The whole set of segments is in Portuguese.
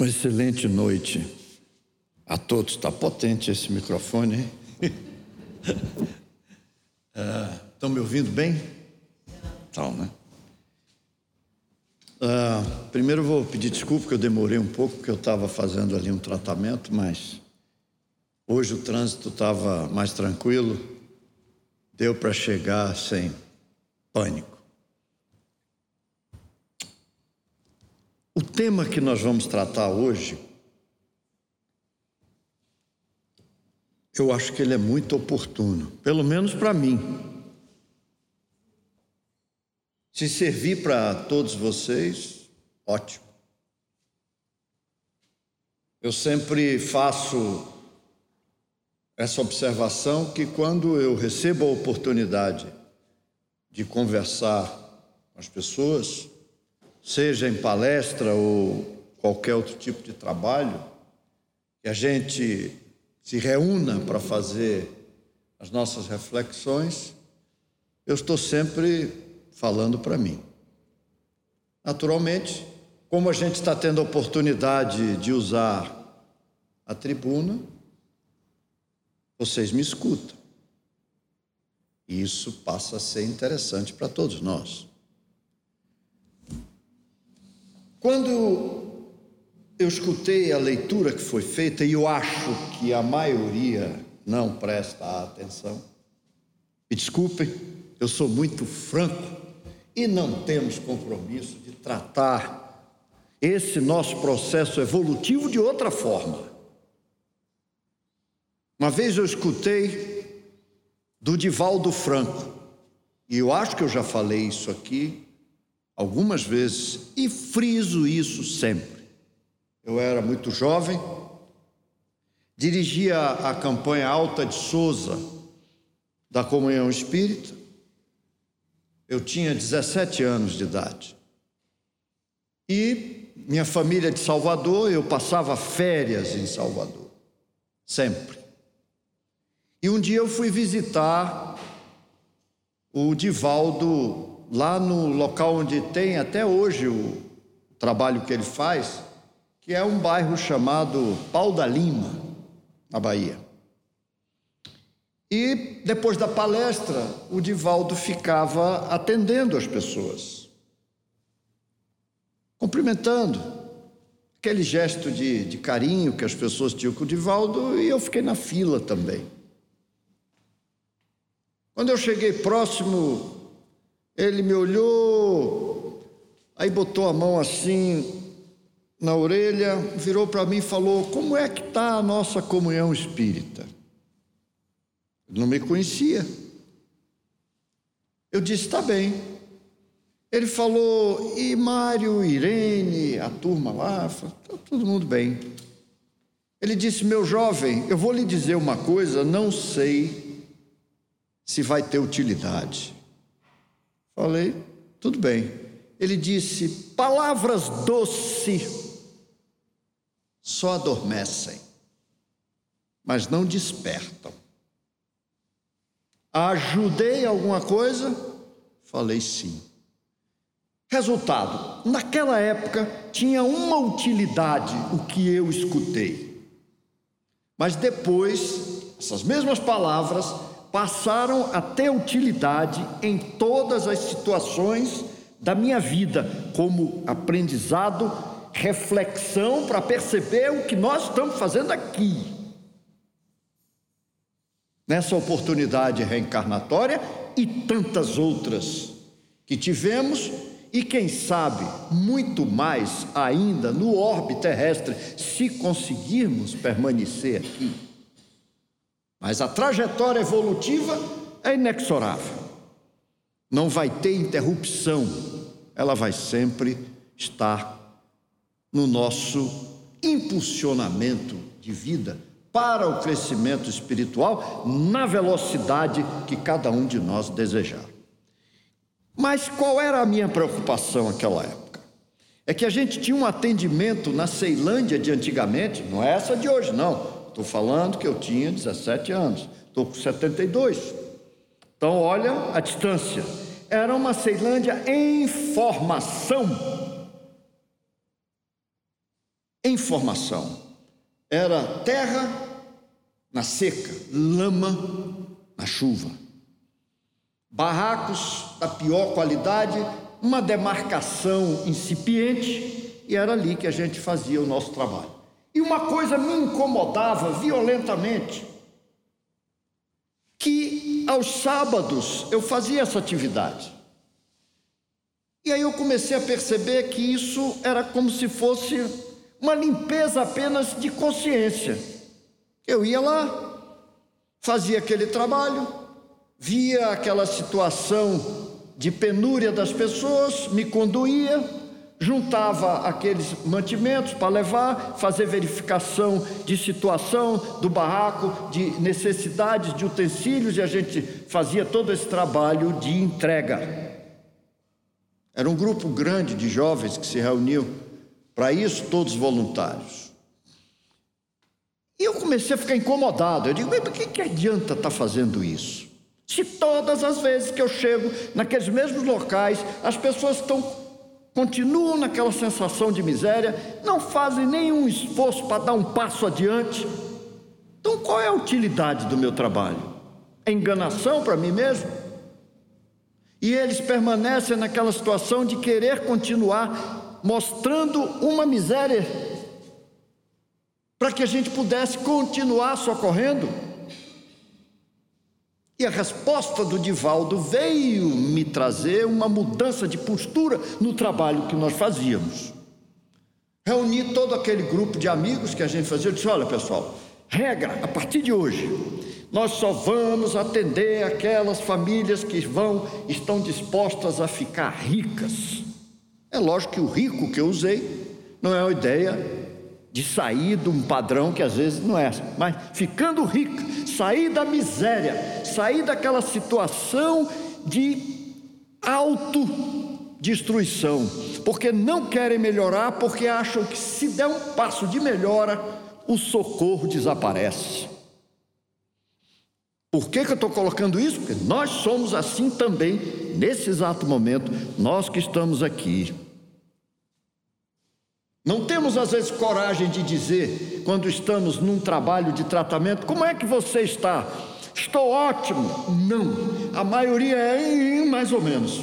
Uma excelente noite a todos. Está potente esse microfone, hein? Estão é, me ouvindo bem? Estão, né? Uh, primeiro vou pedir desculpa que eu demorei um pouco, porque eu estava fazendo ali um tratamento, mas hoje o trânsito estava mais tranquilo, deu para chegar sem pânico. O tema que nós vamos tratar hoje, eu acho que ele é muito oportuno, pelo menos para mim. Se servir para todos vocês, ótimo. Eu sempre faço essa observação que quando eu recebo a oportunidade de conversar com as pessoas, seja em palestra ou qualquer outro tipo de trabalho, que a gente se reúna para fazer as nossas reflexões, eu estou sempre falando para mim. Naturalmente, como a gente está tendo a oportunidade de usar a tribuna, vocês me escutam. E isso passa a ser interessante para todos nós. Quando eu escutei a leitura que foi feita, e eu acho que a maioria não presta atenção, me desculpem, eu sou muito franco e não temos compromisso de tratar esse nosso processo evolutivo de outra forma. Uma vez eu escutei do Divaldo Franco, e eu acho que eu já falei isso aqui algumas vezes e friso isso sempre. Eu era muito jovem, dirigia a campanha Alta de Souza da Comunhão Espírita. Eu tinha 17 anos de idade. E minha família é de Salvador, eu passava férias em Salvador, sempre. E um dia eu fui visitar o Divaldo lá no local onde tem até hoje o trabalho que ele faz, que é um bairro chamado Pau da Lima, na Bahia. E depois da palestra, o Divaldo ficava atendendo as pessoas, cumprimentando, aquele gesto de, de carinho que as pessoas tinham com o Divaldo, e eu fiquei na fila também. Quando eu cheguei próximo ele me olhou, aí botou a mão assim na orelha, virou para mim e falou: Como é que está a nossa comunhão espírita? Ele não me conhecia. Eu disse: Está bem. Ele falou: E Mário, Irene, a turma lá? Falei, tá todo mundo bem. Ele disse: Meu jovem, eu vou lhe dizer uma coisa, não sei se vai ter utilidade. Falei, tudo bem. Ele disse: palavras doces só adormecem, mas não despertam. Ajudei alguma coisa? Falei sim. Resultado: naquela época tinha uma utilidade o que eu escutei. Mas depois, essas mesmas palavras passaram a ter utilidade em todas as situações da minha vida, como aprendizado, reflexão para perceber o que nós estamos fazendo aqui. Nessa oportunidade reencarnatória e tantas outras que tivemos, e quem sabe muito mais ainda no orbe terrestre, se conseguirmos permanecer aqui. Mas a trajetória evolutiva é inexorável. Não vai ter interrupção. Ela vai sempre estar no nosso impulsionamento de vida para o crescimento espiritual na velocidade que cada um de nós desejar. Mas qual era a minha preocupação naquela época? É que a gente tinha um atendimento na Ceilândia de antigamente, não é essa de hoje, não. Estou falando que eu tinha 17 anos, estou com 72. Então, olha a distância. Era uma Ceilândia em formação. em formação. Era terra na seca, lama na chuva. Barracos da pior qualidade, uma demarcação incipiente, e era ali que a gente fazia o nosso trabalho. E uma coisa me incomodava violentamente, que aos sábados eu fazia essa atividade. E aí eu comecei a perceber que isso era como se fosse uma limpeza apenas de consciência. Eu ia lá, fazia aquele trabalho, via aquela situação de penúria das pessoas, me conduía, juntava aqueles mantimentos para levar, fazer verificação de situação do barraco, de necessidades de utensílios, e a gente fazia todo esse trabalho de entrega. Era um grupo grande de jovens que se reuniu para isso, todos voluntários. E eu comecei a ficar incomodado. Eu digo, mas por que, que adianta estar tá fazendo isso? Se todas as vezes que eu chego naqueles mesmos locais, as pessoas estão continuam naquela sensação de miséria, não fazem nenhum esforço para dar um passo adiante. Então, qual é a utilidade do meu trabalho? É enganação para mim mesmo? E eles permanecem naquela situação de querer continuar mostrando uma miséria para que a gente pudesse continuar socorrendo. E a resposta do Divaldo veio me trazer uma mudança de postura no trabalho que nós fazíamos. Reuni todo aquele grupo de amigos que a gente fazia, eu disse: olha pessoal, regra, a partir de hoje, nós só vamos atender aquelas famílias que vão, estão dispostas a ficar ricas. É lógico que o rico que eu usei não é uma ideia de sair de um padrão que às vezes não é, mas ficando rico, sair da miséria, sair daquela situação de autodestruição, porque não querem melhorar, porque acham que se der um passo de melhora, o socorro desaparece. Por que, que eu estou colocando isso? Porque nós somos assim também, nesse exato momento, nós que estamos aqui. Não temos às vezes coragem de dizer, quando estamos num trabalho de tratamento, como é que você está? Estou ótimo. Não, a maioria é mais ou menos.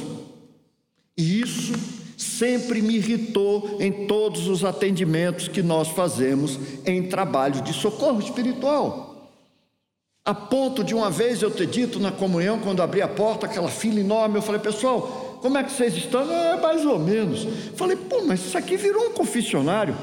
E isso sempre me irritou em todos os atendimentos que nós fazemos em trabalho de socorro espiritual. A ponto de uma vez eu ter dito na comunhão, quando abri a porta, aquela fila enorme, eu falei, pessoal, como é que vocês estão? É, mais ou menos. Falei, pô, mas isso aqui virou um confessionário.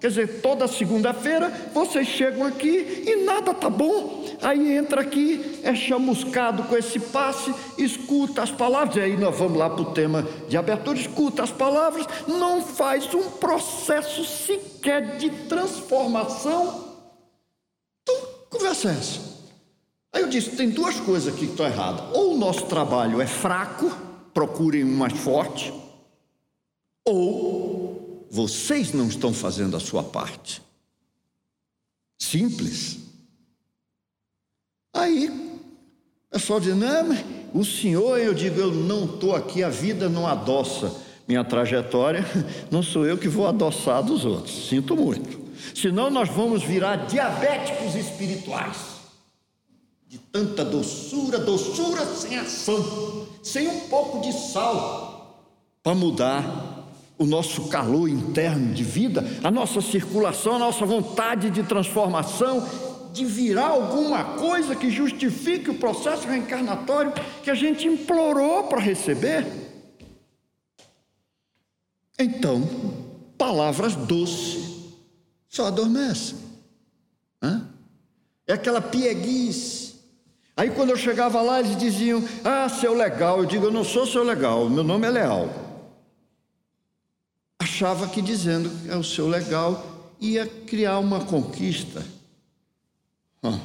Quer dizer, toda segunda-feira vocês chegam aqui e nada tá bom. Aí entra aqui, é chamuscado com esse passe, escuta as palavras. E aí nós vamos lá para o tema de abertura: escuta as palavras, não faz um processo sequer de transformação. Então, conversa é essa. Aí eu disse: tem duas coisas aqui que estão erradas. Ou o nosso trabalho é fraco, procurem um mais forte, ou vocês não estão fazendo a sua parte. Simples. Aí, o pessoal diz: não, o senhor, eu digo, eu não estou aqui, a vida não adoça minha trajetória, não sou eu que vou adoçar dos outros, sinto muito. Senão nós vamos virar diabéticos espirituais de tanta doçura, doçura sem ação, sem um pouco de sal, para mudar o nosso calor interno de vida, a nossa circulação, a nossa vontade de transformação, de virar alguma coisa que justifique o processo reencarnatório que a gente implorou para receber. Então, palavras doces só adormecem. É aquela pieguice Aí quando eu chegava lá, eles diziam: Ah, seu legal. Eu digo: Eu não sou seu legal, meu nome é Leal. Achava que dizendo que é o seu legal ia criar uma conquista. Ah,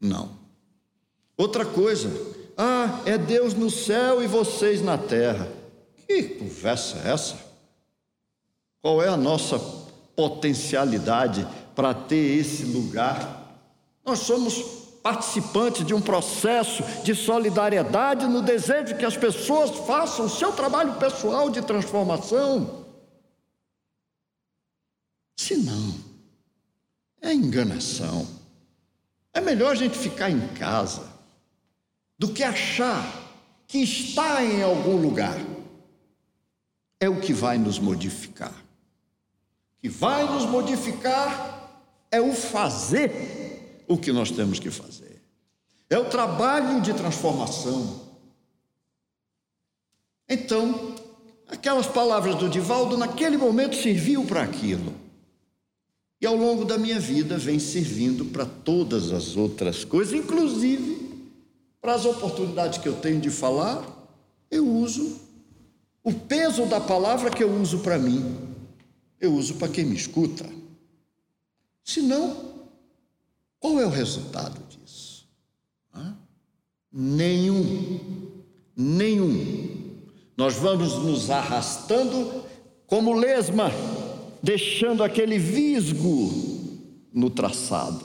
não. Outra coisa, ah, é Deus no céu e vocês na terra. Que conversa é essa? Qual é a nossa potencialidade para ter esse lugar? Nós somos participante de um processo de solidariedade no desejo que as pessoas façam o seu trabalho pessoal de transformação. Se não, é enganação. É melhor a gente ficar em casa do que achar que está em algum lugar. É o que vai nos modificar. O que vai nos modificar é o fazer o que nós temos que fazer. É o trabalho de transformação. Então, aquelas palavras do Divaldo naquele momento serviu para aquilo. E ao longo da minha vida vem servindo para todas as outras coisas, inclusive para as oportunidades que eu tenho de falar, eu uso o peso da palavra que eu uso para mim, eu uso para quem me escuta. Senão, qual é o resultado disso? Hã? Nenhum. Nenhum. Nós vamos nos arrastando como lesma deixando aquele visgo no traçado.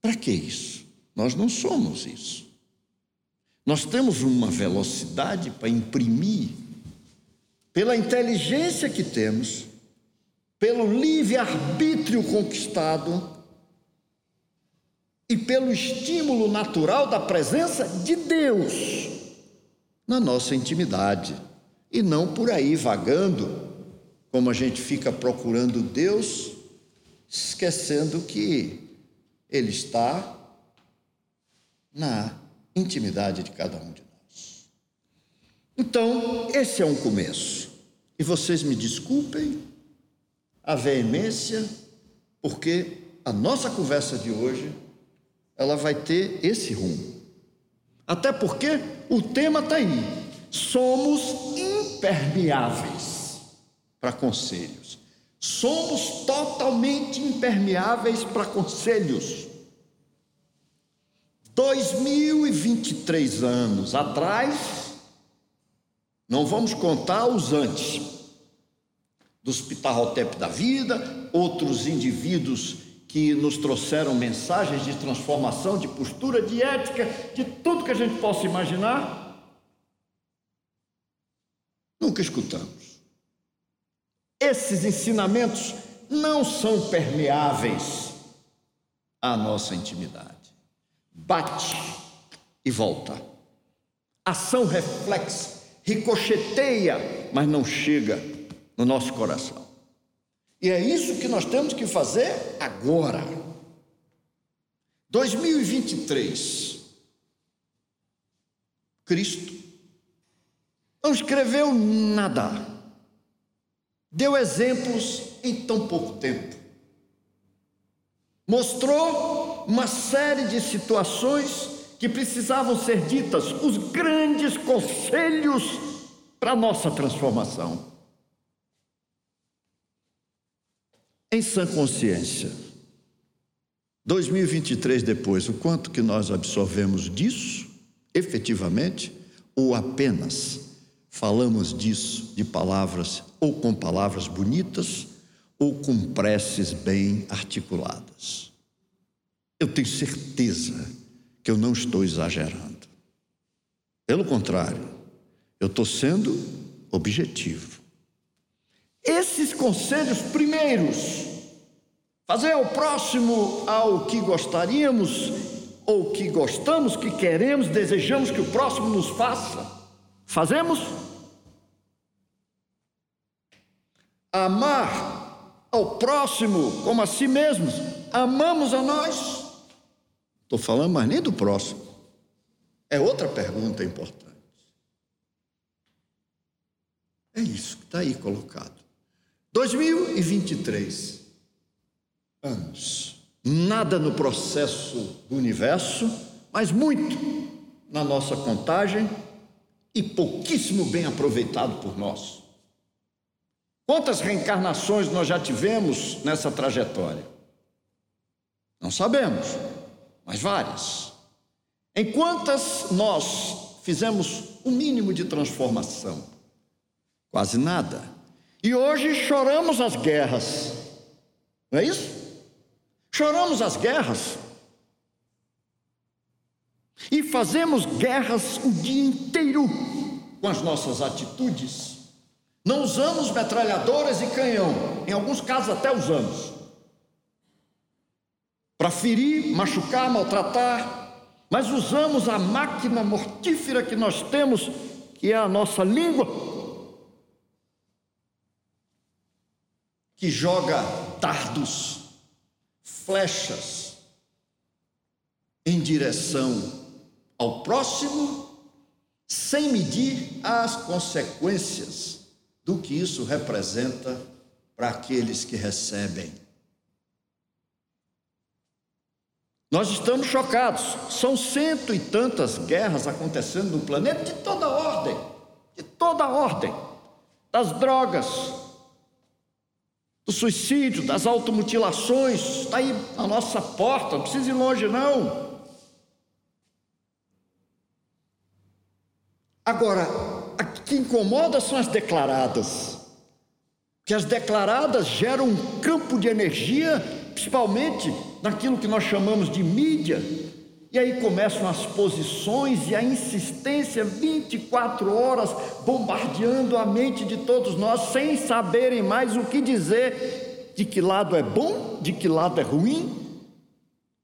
Para que isso? Nós não somos isso. Nós temos uma velocidade para imprimir, pela inteligência que temos, pelo livre-arbítrio conquistado e pelo estímulo natural da presença de Deus na nossa intimidade e não por aí vagando, como a gente fica procurando Deus, esquecendo que Ele está na intimidade de cada um de nós. Então, esse é um começo. E vocês me desculpem a veemência, porque a nossa conversa de hoje ela vai ter esse rumo. Até porque o tema está aí. Somos impermeáveis para conselhos. Somos totalmente impermeáveis para conselhos. 2023 anos atrás, não vamos contar os antes, dos Pitarrotep da vida, outros indivíduos que nos trouxeram mensagens de transformação, de postura, de ética, de tudo que a gente possa imaginar. Nunca escutamos. Esses ensinamentos não são permeáveis à nossa intimidade. Bate e volta. Ação reflexa, ricocheteia, mas não chega no nosso coração. E é isso que nós temos que fazer agora. 2023. Cristo não escreveu nada. Deu exemplos em tão pouco tempo. Mostrou uma série de situações que precisavam ser ditas, os grandes conselhos para a nossa transformação. Em sã consciência, 2023 depois, o quanto que nós absorvemos disso, efetivamente, ou apenas falamos disso de palavras, ou com palavras bonitas, ou com preces bem articuladas. Eu tenho certeza que eu não estou exagerando. Pelo contrário, eu estou sendo objetivo. Esses conselhos primeiros, fazer ao próximo ao que gostaríamos, ou que gostamos, que queremos, desejamos que o próximo nos faça. Fazemos? amar ao próximo como a si mesmos, amamos a nós? Estou falando, mas nem do próximo. É outra pergunta importante. É isso que está aí colocado. 2023 anos. Nada no processo do universo, mas muito na nossa contagem e pouquíssimo bem aproveitado por nós. Quantas reencarnações nós já tivemos nessa trajetória? Não sabemos, mas várias. Em quantas nós fizemos o mínimo de transformação? Quase nada. E hoje choramos as guerras. Não é isso? Choramos as guerras. E fazemos guerras o dia inteiro com as nossas atitudes Não usamos metralhadoras e canhão, em alguns casos até usamos. Para ferir, machucar, maltratar, mas usamos a máquina mortífera que nós temos, que é a nossa língua, que joga dardos, flechas em direção ao próximo, sem medir as consequências do que isso representa para aqueles que recebem. Nós estamos chocados. São cento e tantas guerras acontecendo no planeta de toda ordem, de toda ordem, das drogas, do suicídio, das automutilações, está aí na nossa porta, não precisa ir longe não. Agora, a que incomoda são as declaradas. Que as declaradas geram um campo de energia, principalmente naquilo que nós chamamos de mídia. E aí começam as posições e a insistência 24 horas bombardeando a mente de todos nós sem saberem mais o que dizer, de que lado é bom, de que lado é ruim,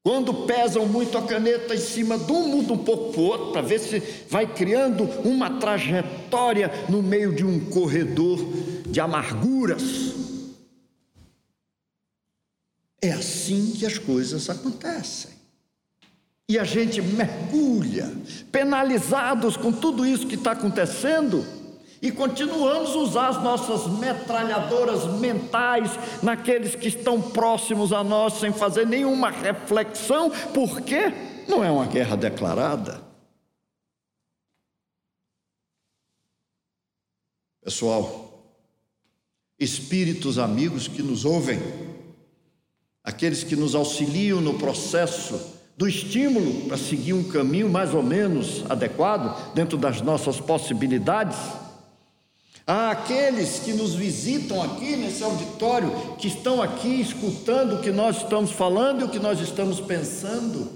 quando pesam muito a caneta em cima de um, muda um pouco para o outro, para ver se vai criando uma trajetória no meio de um corredor de amarguras. É assim que as coisas acontecem. E a gente mergulha, penalizados com tudo isso que está acontecendo e continuamos a usar as nossas metralhadoras mentais naqueles que estão próximos a nós, sem fazer nenhuma reflexão, porque não é uma guerra declarada. Pessoal, espíritos amigos que nos ouvem, aqueles que nos auxiliam no processo do estímulo para seguir um caminho mais ou menos adequado, dentro das nossas possibilidades, Há aqueles que nos visitam aqui nesse auditório, que estão aqui escutando o que nós estamos falando e o que nós estamos pensando,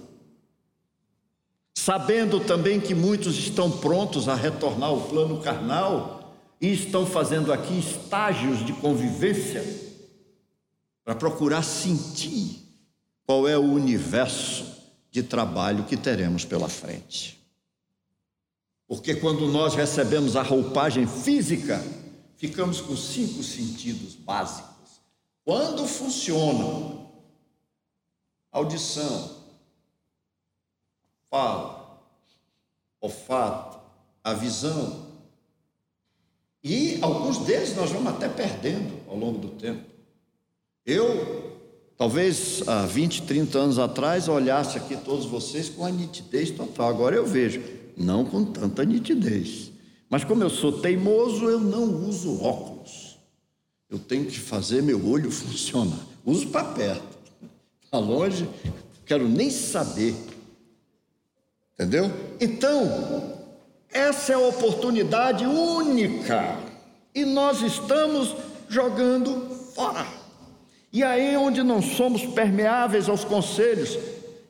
sabendo também que muitos estão prontos a retornar ao plano carnal e estão fazendo aqui estágios de convivência para procurar sentir qual é o universo de trabalho que teremos pela frente. Porque quando nós recebemos a roupagem física, ficamos com cinco sentidos básicos. Quando funcionam, audição, fala, olfato, a visão, e alguns deles nós vamos até perdendo ao longo do tempo. Eu, talvez há 20, 30 anos atrás, olhasse aqui todos vocês com a nitidez total. Agora eu vejo não com tanta nitidez. Mas como eu sou teimoso, eu não uso óculos. Eu tenho que fazer meu olho funcionar. Uso para perto. Para longe, quero nem saber. Entendeu? Então, essa é a oportunidade única. E nós estamos jogando fora. E aí onde não somos permeáveis aos conselhos,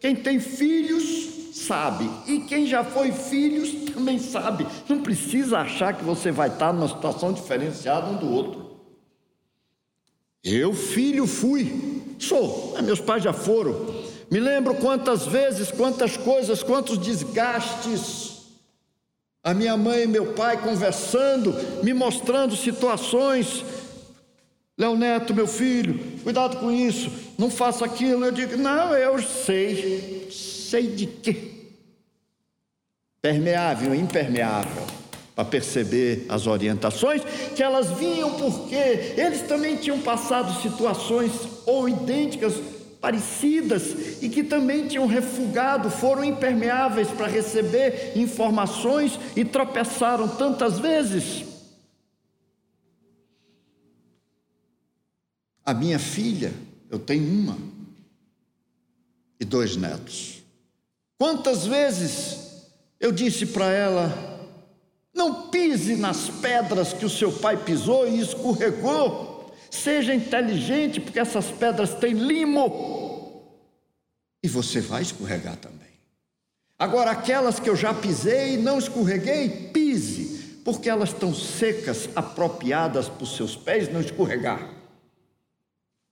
quem tem filhos sabe. E quem já foi filhos também sabe. Não precisa achar que você vai estar numa situação diferenciada um do outro. Eu, filho, fui. Sou. Meus pais já foram. Me lembro quantas vezes, quantas coisas, quantos desgastes. A minha mãe e meu pai conversando, me mostrando situações. Léo Neto, meu filho, cuidado com isso, não faça aquilo. Eu digo, não, eu sei. Sei de quê? permeável impermeável, para perceber as orientações, que elas vinham porque eles também tinham passado situações ou idênticas, parecidas, e que também tinham refugado, foram impermeáveis para receber informações e tropeçaram tantas vezes. A minha filha, eu tenho uma e dois netos. Quantas vezes eu disse para ela: não pise nas pedras que o seu pai pisou e escorregou. Seja inteligente, porque essas pedras têm limo. E você vai escorregar também. Agora, aquelas que eu já pisei e não escorreguei, pise, porque elas estão secas, apropriadas para os seus pés não escorregar.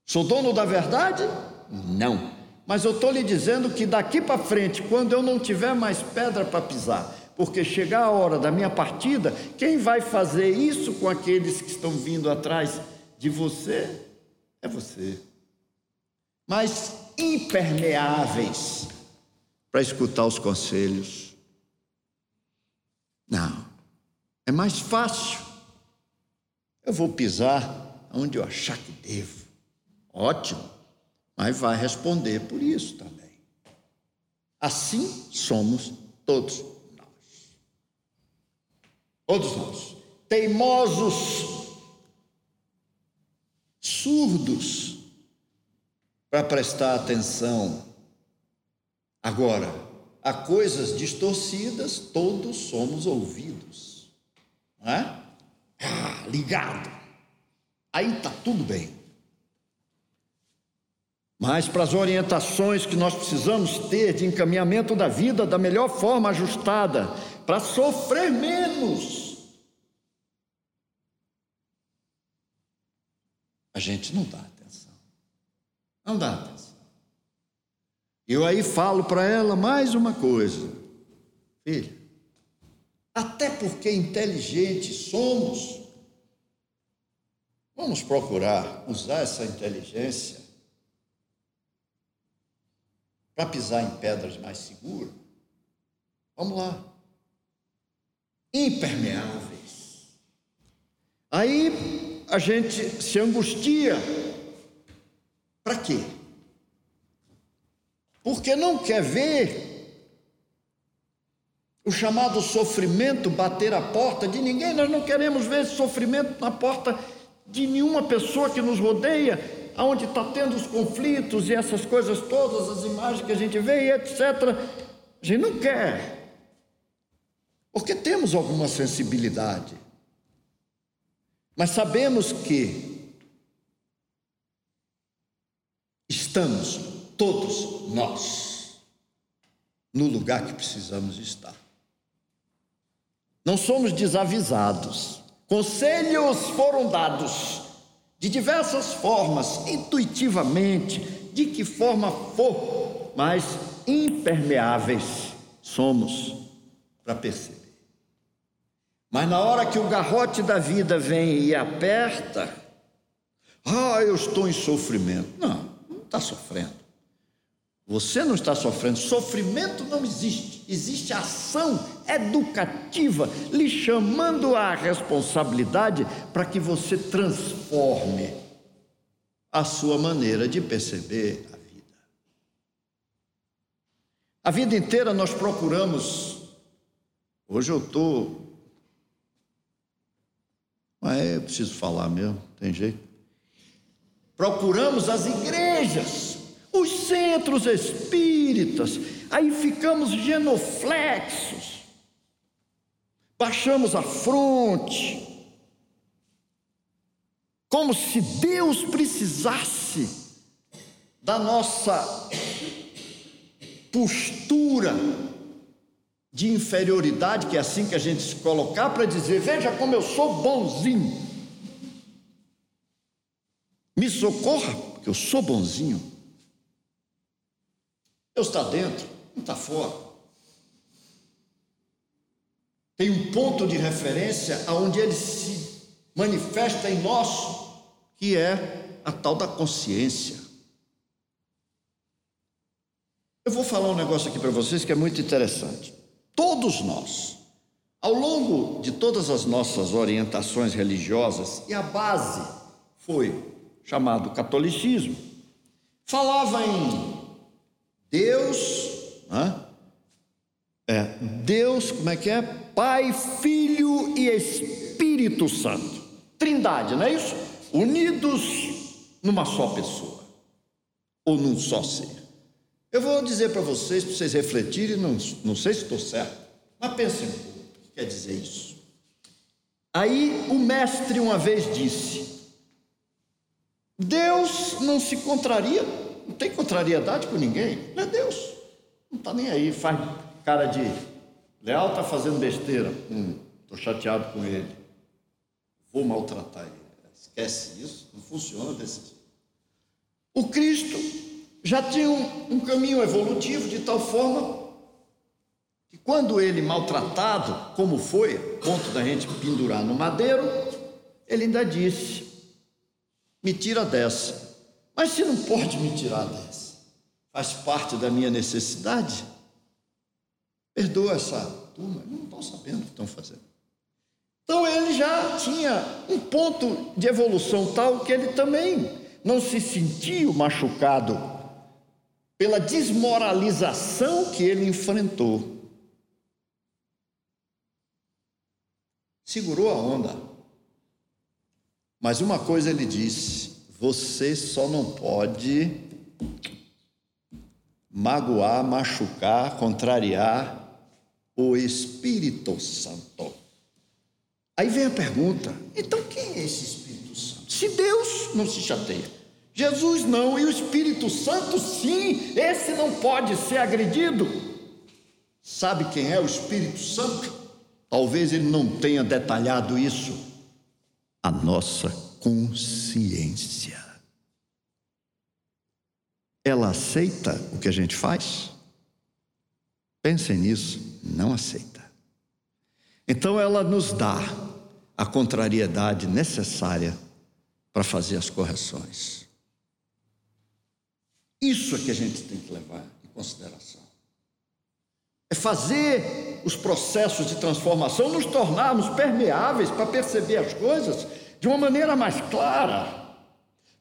Sou dono da verdade? Não. Mas eu estou lhe dizendo que daqui para frente, quando eu não tiver mais pedra para pisar, porque chegar a hora da minha partida, quem vai fazer isso com aqueles que estão vindo atrás de você é você. Mas impermeáveis para escutar os conselhos. Não. É mais fácil. Eu vou pisar onde eu achar que devo. Ótimo. Mas vai responder por isso também. Assim somos todos nós. Todos nós. Teimosos, surdos para prestar atenção. Agora, a coisas distorcidas, todos somos ouvidos. Não é? Ah, ligado. Aí está tudo bem. Mas para as orientações que nós precisamos ter de encaminhamento da vida da melhor forma ajustada, para sofrer menos, a gente não dá atenção. Não dá atenção. Eu aí falo para ela mais uma coisa. Filha, até porque inteligentes somos, vamos procurar usar essa inteligência para pisar em pedras mais seguras. Vamos lá. Impermeáveis. Aí a gente se angustia. Para quê? Porque não quer ver o chamado sofrimento bater a porta de ninguém. Nós não queremos ver esse sofrimento na porta de nenhuma pessoa que nos rodeia, aonde está tendo os conflitos e essas coisas todas, as imagens que a gente vê e etc. A gente não quer, porque temos alguma sensibilidade, mas sabemos que estamos todos nós no lugar que precisamos estar. Não somos desavisados. Conselhos foram dados de diversas formas, intuitivamente, de que forma for, mas impermeáveis somos para perceber. Mas na hora que o garrote da vida vem e aperta, ah, eu estou em sofrimento. Não, não está sofrendo. Você não está sofrendo, sofrimento não existe, existe ação educativa lhe chamando à responsabilidade para que você transforme a sua maneira de perceber a vida. A vida inteira nós procuramos, hoje eu estou, mas é, eu preciso falar mesmo, tem jeito. Procuramos as igrejas os centros espíritas, aí ficamos genoflexos, baixamos a fronte, como se Deus precisasse da nossa postura de inferioridade, que é assim que a gente se colocar para dizer: veja como eu sou bonzinho. Me socorra, porque eu sou bonzinho. Deus está dentro, não está fora. Tem um ponto de referência aonde ele se manifesta em nós, que é a tal da consciência. Eu vou falar um negócio aqui para vocês que é muito interessante. Todos nós, ao longo de todas as nossas orientações religiosas, e a base foi chamado catolicismo, falava em Deus, é, Deus, como é que é? Pai, Filho e Espírito Santo. Trindade, não é isso? Unidos numa só pessoa, ou num só ser. Eu vou dizer para vocês, para vocês refletirem, não, não sei se estou certo, mas pensem um pouco o que quer dizer isso. Aí o mestre uma vez disse: Deus não se contraria não tem contrariedade com ninguém, não é Deus. Não está nem aí, faz cara de leal, está fazendo besteira. Hum, estou chateado com ele, vou maltratar ele. Esquece isso, não funciona desse jeito. O Cristo já tinha um, um caminho evolutivo de tal forma que quando ele maltratado, como foi, ponto da gente pendurar no madeiro, ele ainda disse: me tira dessa. Mas se não pode me tirar dessa, faz parte da minha necessidade, perdoa essa turma, não estão sabendo o que estão fazendo. Então ele já tinha um ponto de evolução tal que ele também não se sentiu machucado pela desmoralização que ele enfrentou. Segurou a onda. Mas uma coisa ele disse: você só não pode magoar, machucar, contrariar o Espírito Santo. Aí vem a pergunta: então quem é esse Espírito Santo? Se Deus não se chateia, Jesus não, e o Espírito Santo sim, esse não pode ser agredido. Sabe quem é o Espírito Santo? Talvez ele não tenha detalhado isso. A nossa consciência. Ela aceita o que a gente faz? Pensem nisso, não aceita. Então ela nos dá a contrariedade necessária para fazer as correções. Isso é que a gente tem que levar em consideração. É fazer os processos de transformação, nos tornarmos permeáveis para perceber as coisas de uma maneira mais clara.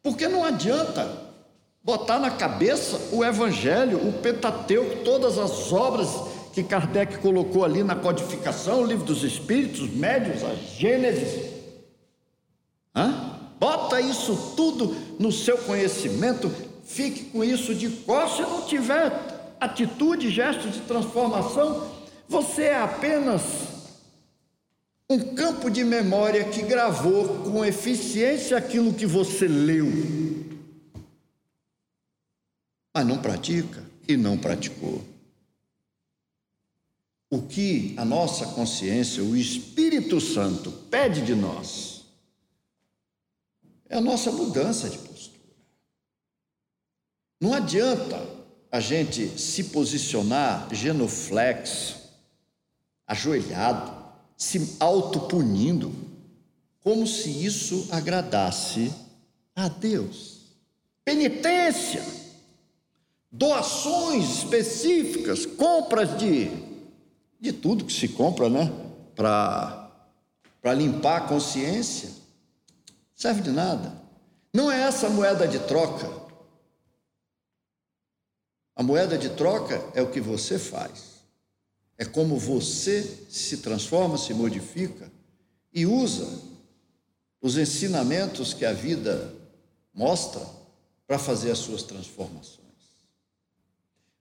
Porque não adianta botar na cabeça o Evangelho, o Pentateuco, todas as obras que Kardec colocou ali na codificação, o livro dos Espíritos, Médios, a Gênesis. Hã? Bota isso tudo no seu conhecimento, fique com isso de cor. Se não tiver atitude, gesto de transformação, você é apenas um campo de memória que gravou com eficiência aquilo que você leu, mas não pratica e não praticou. O que a nossa consciência, o Espírito Santo, pede de nós é a nossa mudança de postura. Não adianta a gente se posicionar genuflexo, ajoelhado, se autopunindo, como se isso agradasse a Deus. Penitência, doações específicas, compras de, de tudo que se compra, né? Para limpar a consciência, serve de nada. Não é essa moeda de troca. A moeda de troca é o que você faz. É como você se transforma, se modifica e usa os ensinamentos que a vida mostra para fazer as suas transformações.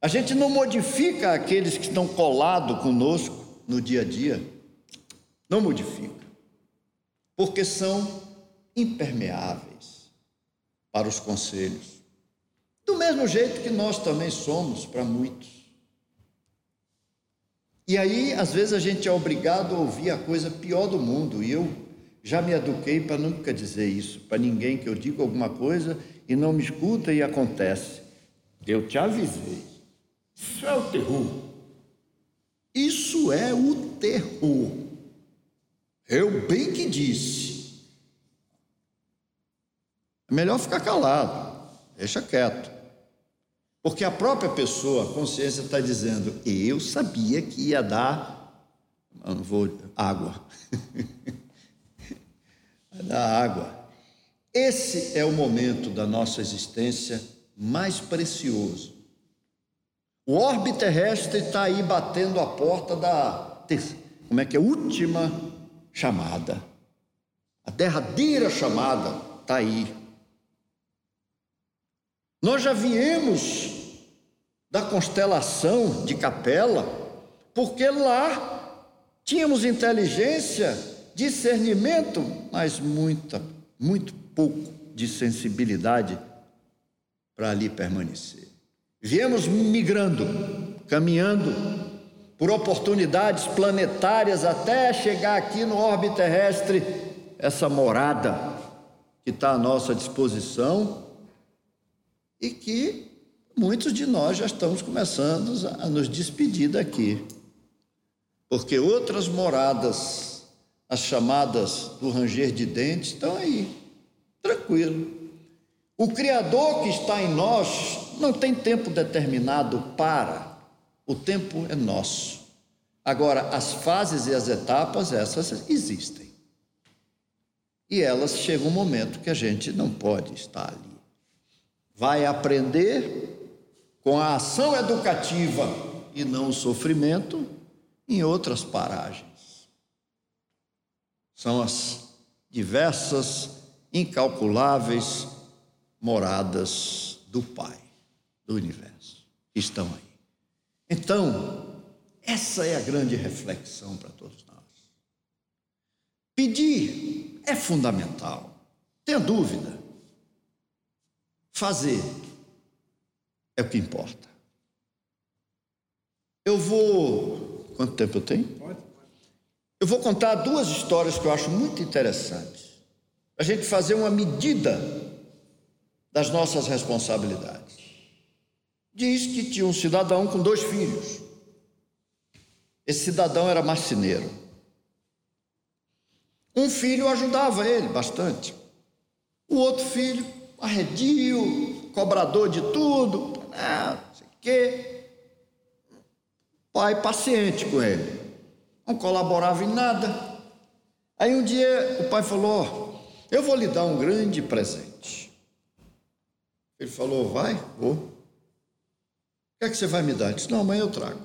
A gente não modifica aqueles que estão colados conosco no dia a dia, não modifica, porque são impermeáveis para os conselhos. Do mesmo jeito que nós também somos para muitos. E aí, às vezes, a gente é obrigado a ouvir a coisa pior do mundo. E eu já me eduquei para nunca dizer isso para ninguém que eu digo alguma coisa e não me escuta e acontece. Eu te avisei. Isso é o terror. Isso é o terror. Eu bem que disse. É melhor ficar calado. Deixa quieto. Porque a própria pessoa, a consciência, está dizendo: eu sabia que ia dar, não vou, água. Dar água. Esse é o momento da nossa existência mais precioso. O orbe terrestre está aí batendo a porta da, como é que é, última chamada. A derradeira chamada está aí. Nós já viemos da constelação de Capela, porque lá tínhamos inteligência, discernimento, mas muita, muito pouco de sensibilidade para ali permanecer. Viemos migrando, caminhando por oportunidades planetárias até chegar aqui no orbe terrestre, essa morada que está à nossa disposição e que muitos de nós já estamos começando a nos despedir daqui. Porque outras moradas, as chamadas do ranger de dentes, estão aí, tranquilo. O Criador que está em nós não tem tempo determinado para, o tempo é nosso. Agora, as fases e as etapas, essas existem. E elas chegam um momento que a gente não pode estar ali. Vai aprender com a ação educativa e não o sofrimento em outras paragens. São as diversas, incalculáveis moradas do Pai do universo que estão aí. Então, essa é a grande reflexão para todos nós. Pedir é fundamental, tenha dúvida. Fazer é o que importa. Eu vou. Quanto tempo eu tenho? Pode. Eu vou contar duas histórias que eu acho muito interessantes. A gente fazer uma medida das nossas responsabilidades. Diz que tinha um cidadão com dois filhos. Esse cidadão era marceneiro. Um filho ajudava ele bastante. O outro filho, arredio, cobrador de tudo, ah, não sei o quê. Pai paciente com ele. Não colaborava em nada. Aí um dia o pai falou: Eu vou lhe dar um grande presente. Ele falou: Vai, vou. O que é que você vai me dar? Ele disse: Não, amanhã eu trago.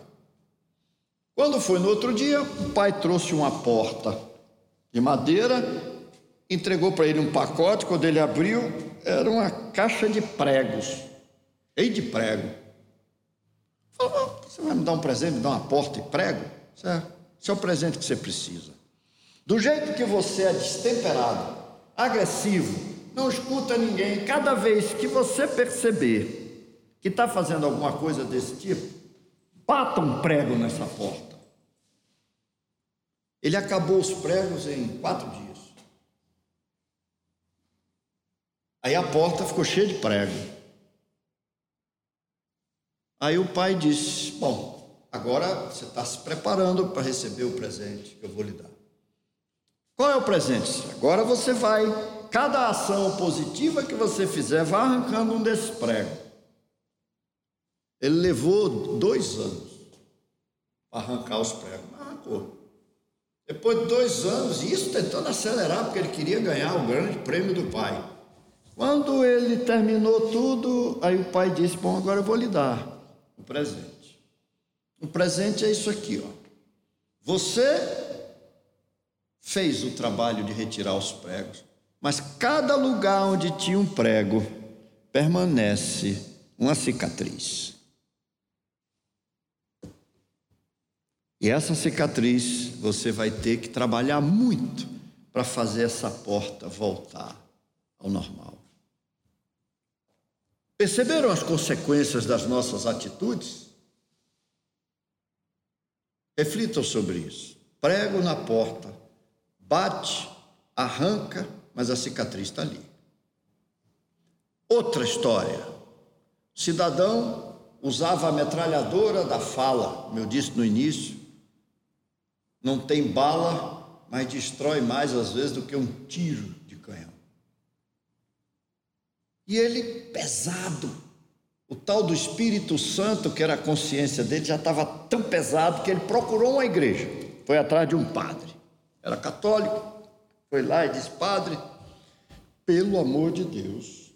Quando foi no outro dia, o pai trouxe uma porta de madeira, entregou para ele um pacote. Quando ele abriu, era uma caixa de pregos, cheio de prego. Falou: Você vai me dar um presente, me dar uma porta e prego? Certo? Esse é o presente que você precisa. Do jeito que você é destemperado, agressivo, não escuta ninguém. Cada vez que você perceber que está fazendo alguma coisa desse tipo, bata um prego nessa porta. Ele acabou os pregos em quatro dias. Aí a porta ficou cheia de prego. Aí o pai disse: Bom, agora você está se preparando para receber o presente que eu vou lhe dar. Qual é o presente? Agora você vai cada ação positiva que você fizer, vá arrancando um desses pregos. Ele levou dois anos para arrancar os pregos, mas arrancou. Depois de dois anos, isso tentando acelerar, porque ele queria ganhar o grande prêmio do pai. Quando ele terminou tudo, aí o pai disse: Bom, agora eu vou lhe dar o presente. O presente é isso aqui, ó. Você fez o trabalho de retirar os pregos. Mas cada lugar onde tinha um prego permanece uma cicatriz. E essa cicatriz você vai ter que trabalhar muito para fazer essa porta voltar ao normal. Perceberam as consequências das nossas atitudes? Reflitam sobre isso. Prego na porta, bate, arranca, mas a cicatriz está ali. Outra história. O cidadão usava a metralhadora da fala, como eu disse no início. Não tem bala, mas destrói mais às vezes do que um tiro. E ele pesado. O tal do Espírito Santo, que era a consciência dele, já estava tão pesado que ele procurou uma igreja. Foi atrás de um padre. Era católico, foi lá e disse: Padre, pelo amor de Deus,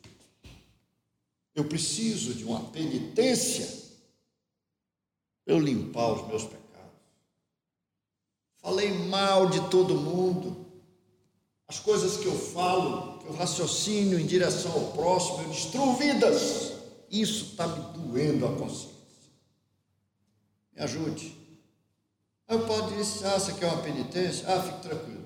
eu preciso de uma penitência para eu limpar os meus pecados. Falei mal de todo mundo, as coisas que eu falo, eu raciocínio em direção ao próximo, eu destruo vidas. Isso está me doendo a consciência. Me ajude. O padre disse: Ah, você quer uma penitência? Ah, fique tranquilo.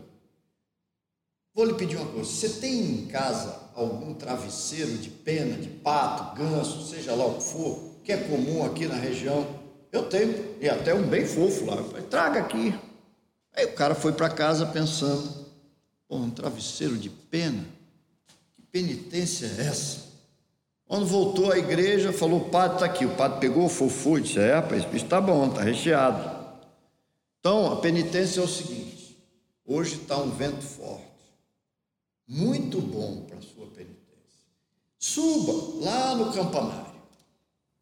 Vou lhe pedir uma coisa: você tem em casa algum travesseiro de pena, de pato, ganso, seja lá o que for, que é comum aqui na região? eu tenho, e até um bem fofo lá. Eu falei, traga aqui. Aí o cara foi para casa pensando, pô, um travesseiro de pena? Penitência é essa? Quando voltou à igreja, falou: o padre está aqui. O padre pegou o fofo e disse: É, rapaz, bicho está bom, está recheado. Então, a penitência é o seguinte: hoje está um vento forte, muito bom para a sua penitência. Suba lá no campanário,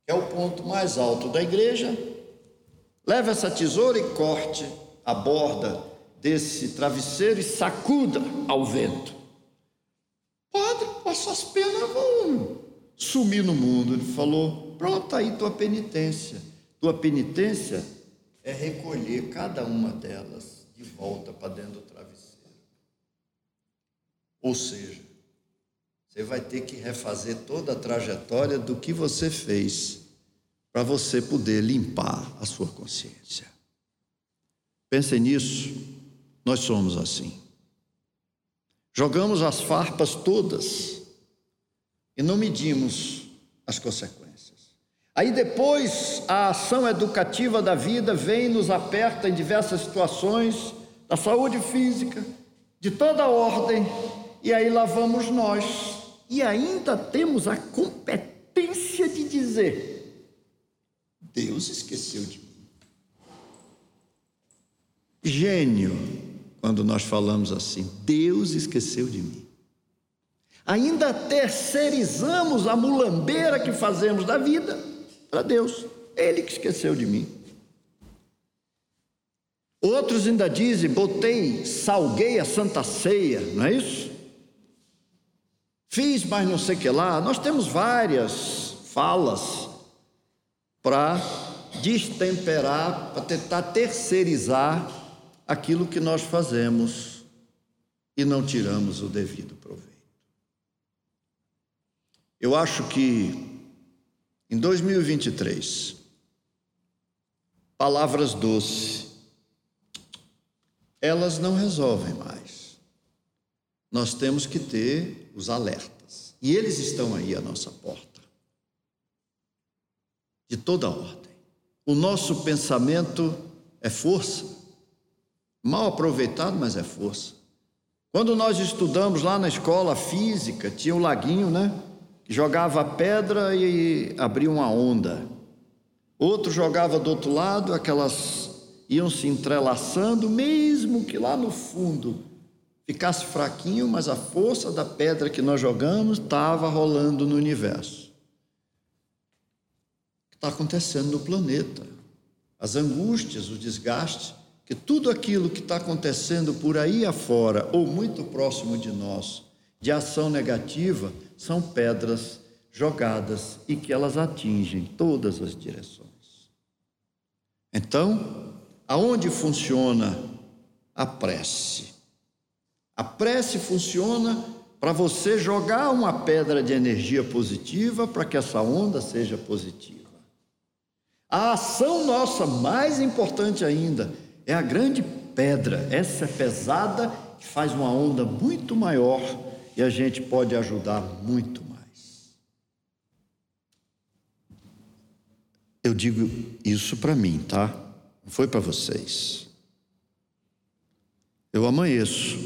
que é o ponto mais alto da igreja, leve essa tesoura e corte a borda desse travesseiro e sacuda ao vento. Padre, as suas penas vão sumir no mundo. Ele falou: pronto, aí tua penitência. Tua penitência é recolher cada uma delas de volta para dentro do travesseiro. Ou seja, você vai ter que refazer toda a trajetória do que você fez para você poder limpar a sua consciência. Pensem nisso, nós somos assim. Jogamos as farpas todas e não medimos as consequências. Aí depois a ação educativa da vida vem, nos aperta em diversas situações, da saúde física, de toda ordem, e aí lá vamos nós. E ainda temos a competência de dizer: Deus esqueceu de mim. Gênio, quando nós falamos assim, Deus esqueceu de mim. Ainda terceirizamos a mulambeira que fazemos da vida para Deus. Ele que esqueceu de mim. Outros ainda dizem: botei, salguei a Santa Ceia, não é isso? Fiz, mas não sei que lá. Nós temos várias falas para destemperar, para tentar terceirizar aquilo que nós fazemos e não tiramos o devido proveito. Eu acho que em 2023, palavras doces, elas não resolvem mais. Nós temos que ter os alertas. E eles estão aí à nossa porta. De toda ordem. O nosso pensamento é força. Mal aproveitado, mas é força. Quando nós estudamos lá na escola física, tinha um laguinho, né? jogava pedra e abria uma onda. Outro jogava do outro lado, aquelas iam se entrelaçando, mesmo que lá no fundo ficasse fraquinho, mas a força da pedra que nós jogamos estava rolando no universo. O que está acontecendo no planeta? As angústias, o desgaste, que tudo aquilo que está acontecendo por aí afora ou muito próximo de nós, de ação negativa, são pedras jogadas e que elas atingem todas as direções. Então, aonde funciona a prece? A prece funciona para você jogar uma pedra de energia positiva para que essa onda seja positiva. A ação nossa mais importante ainda é a grande pedra, essa é pesada que faz uma onda muito maior e a gente pode ajudar muito mais. Eu digo isso para mim, tá? Não foi para vocês. Eu amanheço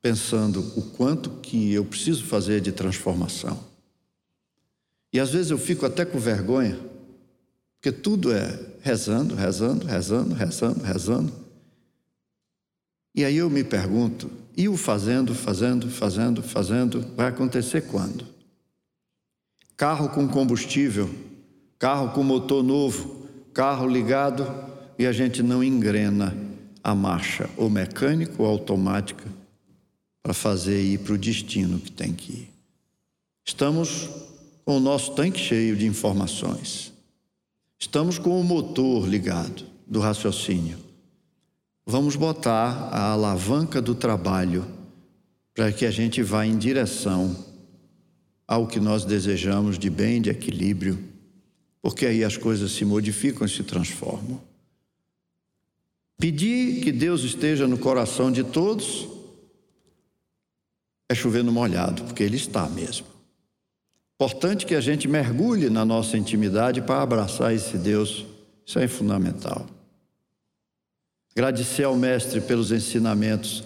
pensando o quanto que eu preciso fazer de transformação. E às vezes eu fico até com vergonha, porque tudo é rezando, rezando, rezando, rezando, rezando. E aí eu me pergunto, e o fazendo, fazendo, fazendo, fazendo, vai acontecer quando? Carro com combustível, carro com motor novo, carro ligado e a gente não engrena a marcha, ou mecânica ou automática, para fazer ir para o destino que tem que ir. Estamos com o nosso tanque cheio de informações. Estamos com o motor ligado do raciocínio vamos botar a alavanca do trabalho para que a gente vá em direção ao que nós desejamos de bem, de equilíbrio, porque aí as coisas se modificam e se transformam. Pedir que Deus esteja no coração de todos é chover no molhado, porque Ele está mesmo. Importante que a gente mergulhe na nossa intimidade para abraçar esse Deus Isso é fundamental. Agradecer ao Mestre pelos ensinamentos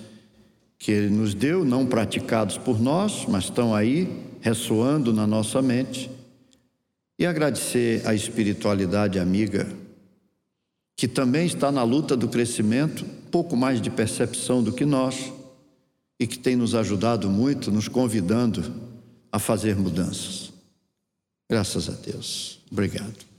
que ele nos deu, não praticados por nós, mas estão aí ressoando na nossa mente. E agradecer à espiritualidade amiga, que também está na luta do crescimento, pouco mais de percepção do que nós, e que tem nos ajudado muito, nos convidando a fazer mudanças. Graças a Deus. Obrigado.